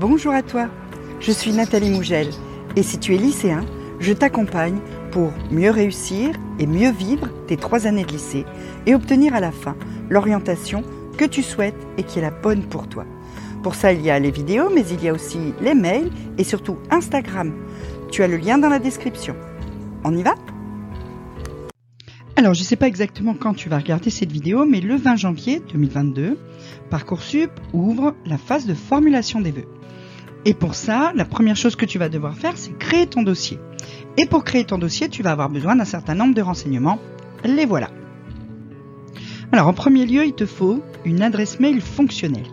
Bonjour à toi, je suis Nathalie Mougel et si tu es lycéen, je t'accompagne pour mieux réussir et mieux vivre tes trois années de lycée et obtenir à la fin l'orientation que tu souhaites et qui est la bonne pour toi. Pour ça, il y a les vidéos, mais il y a aussi les mails et surtout Instagram. Tu as le lien dans la description. On y va? Alors, je ne sais pas exactement quand tu vas regarder cette vidéo, mais le 20 janvier 2022, Parcoursup ouvre la phase de formulation des vœux. Et pour ça, la première chose que tu vas devoir faire, c'est créer ton dossier. Et pour créer ton dossier, tu vas avoir besoin d'un certain nombre de renseignements. Les voilà. Alors, en premier lieu, il te faut une adresse mail fonctionnelle.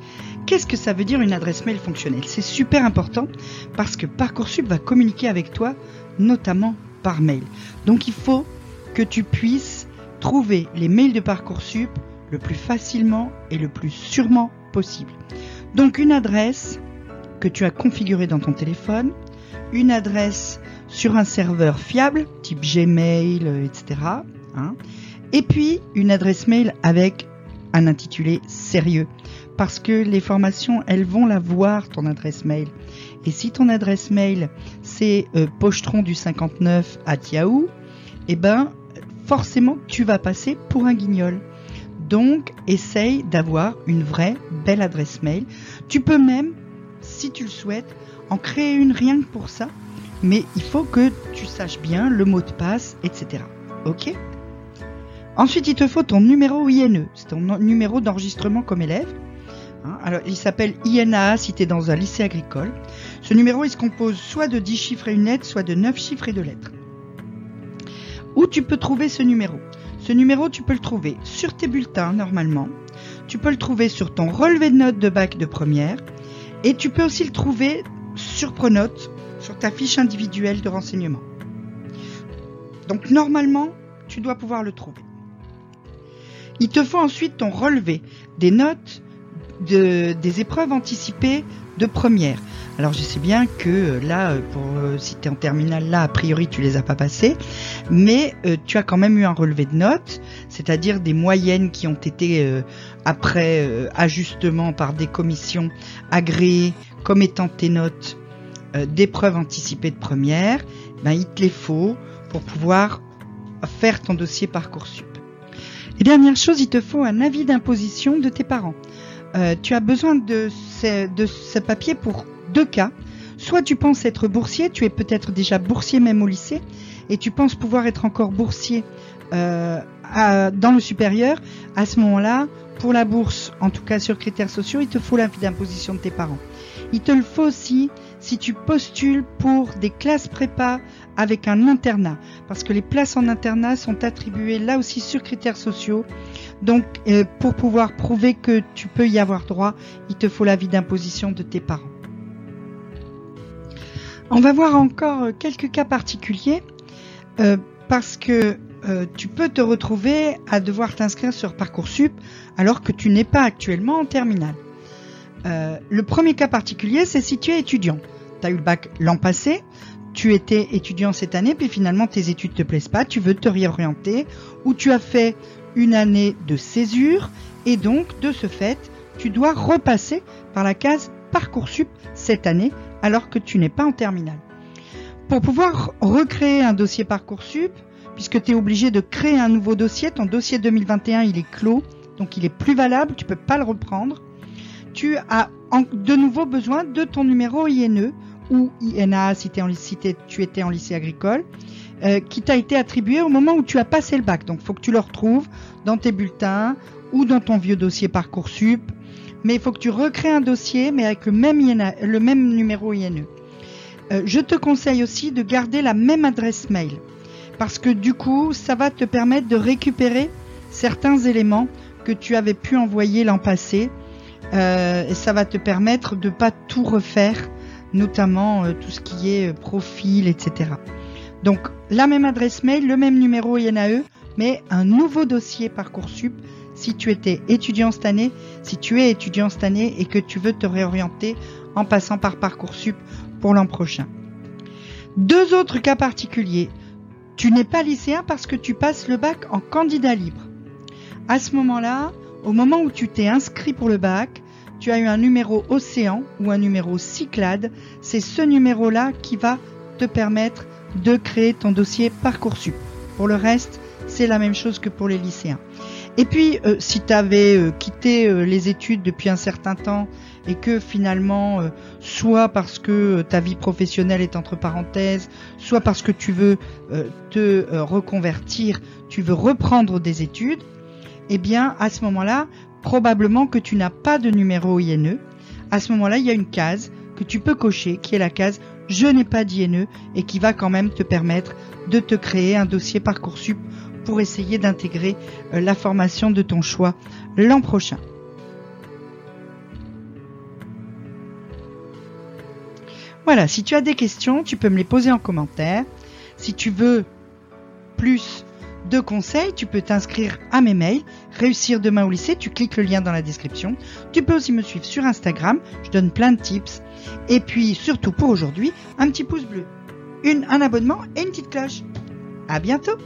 Qu'est-ce que ça veut dire une adresse mail fonctionnelle? C'est super important parce que Parcoursup va communiquer avec toi, notamment par mail. Donc, il faut que tu puisses trouver les mails de Parcoursup le plus facilement et le plus sûrement possible. Donc, une adresse que tu as configurée dans ton téléphone, une adresse sur un serveur fiable, type Gmail, etc. Hein, et puis une adresse mail avec un intitulé sérieux. Parce que les formations, elles vont la voir, ton adresse mail. Et si ton adresse mail, c'est euh, pochetron du 59 à Yahoo, eh ben, forcément, tu vas passer pour un guignol. Donc, essaye d'avoir une vraie belle adresse mail. Tu peux même, si tu le souhaites, en créer une rien que pour ça. Mais il faut que tu saches bien le mot de passe, etc. Ok? Ensuite, il te faut ton numéro INE, c'est ton numéro d'enregistrement comme élève. Hein, alors, il s'appelle INAA si tu es dans un lycée agricole. Ce numéro, il se compose soit de 10 chiffres et une lettre, soit de 9 chiffres et deux lettres. Où tu peux trouver ce numéro? Ce numéro, tu peux le trouver sur tes bulletins, normalement. Tu peux le trouver sur ton relevé de notes de bac de première. Et tu peux aussi le trouver sur Pronote, sur ta fiche individuelle de renseignement. Donc, normalement, tu dois pouvoir le trouver. Il te faut ensuite ton relevé des notes de, des épreuves anticipées de première. Alors je sais bien que là, pour euh, si tu es en terminale, là, a priori, tu les as pas passées, mais tu as quand même eu un relevé de notes, c'est-à-dire des moyennes qui ont été, après ajustement par des commissions agréées comme étant tes notes d'épreuves anticipées de première, ben, il te les faut pour pouvoir faire ton dossier Parcoursup. Et dernière chose, il te faut un avis d'imposition de tes parents. Euh, tu as besoin de ce papier pour deux cas. Soit tu penses être boursier, tu es peut-être déjà boursier même au lycée, et tu penses pouvoir être encore boursier euh, dans le supérieur. À ce moment-là, pour la bourse, en tout cas sur critères sociaux, il te faut l'avis d'imposition de tes parents. Il te le faut aussi si tu postules pour des classes prépa avec un internat, parce que les places en internat sont attribuées là aussi sur critères sociaux. Donc, euh, pour pouvoir prouver que tu peux y avoir droit, il te faut l'avis d'imposition de tes parents. On va voir encore euh, quelques cas particuliers, euh, parce que tu peux te retrouver à devoir t'inscrire sur Parcoursup alors que tu n'es pas actuellement en terminale. le premier cas particulier, c'est si tu es étudiant. Tu as eu le bac l'an passé, tu étais étudiant cette année, puis finalement tes études te plaisent pas, tu veux te réorienter, ou tu as fait une année de césure, et donc de ce fait, tu dois repasser par la case Parcoursup cette année, alors que tu n'es pas en terminale. Pour pouvoir recréer un dossier Parcoursup, puisque tu es obligé de créer un nouveau dossier, ton dossier 2021 il est clos, donc il est plus valable, tu peux pas le reprendre. Tu as de nouveau besoin de ton numéro INE ou INA si, tu étais en lycée agricole, euh, qui t'a été attribué au moment où tu as passé le bac. Donc il faut que tu le retrouves dans tes bulletins ou dans ton vieux dossier Parcoursup. Mais il faut que tu recrées un dossier, mais avec le même, le même numéro INE. Euh, je te conseille aussi de garder la même adresse mail. Parce que du coup, ça va te permettre de récupérer certains éléments que tu avais pu envoyer l'an passé. Euh, et ça va te permettre de pas tout refaire notamment euh, tout ce qui est euh, profil, etc. Donc la même adresse mail, le même numéro INAE, mais un nouveau dossier Parcoursup si tu étais étudiant cette année, si tu es étudiant cette année et que tu veux te réorienter en passant par Parcoursup l'an prochain. Deux autres cas particuliers. Tu n'es pas lycéen parce que tu passes le bac en candidat libre. À ce moment-là, au moment où tu t'es inscrit pour le bac, tu as eu un numéro Océan ou un numéro Cyclade, c'est ce numéro-là qui va te permettre de créer ton dossier Parcoursup. Pour le reste, c'est la même chose que pour les lycéens. Et puis, euh, si tu avais euh, quitté euh, les études depuis un certain temps et que finalement, soit parce que ta vie professionnelle est entre parenthèses, soit parce que tu veux te reconvertir, tu veux reprendre des études, eh bien, à ce moment-là, probablement que tu n'as pas de numéro INE. À ce moment-là, il y a une case que tu peux cocher, qui est la case je n'ai pas d'INE et qui va quand même te permettre de te créer un dossier Parcoursup pour essayer d'intégrer euh, la formation de ton choix l'an prochain. Voilà, si tu as des questions, tu peux me les poser en commentaire. Si tu veux plus de conseils, tu peux t'inscrire à mes mails. Réussir demain au lycée, tu cliques le lien dans la description. Tu peux aussi me suivre sur Instagram, je donne plein de tips. Et puis surtout pour aujourd'hui, un petit pouce bleu, un abonnement et une petite cloche. À bientôt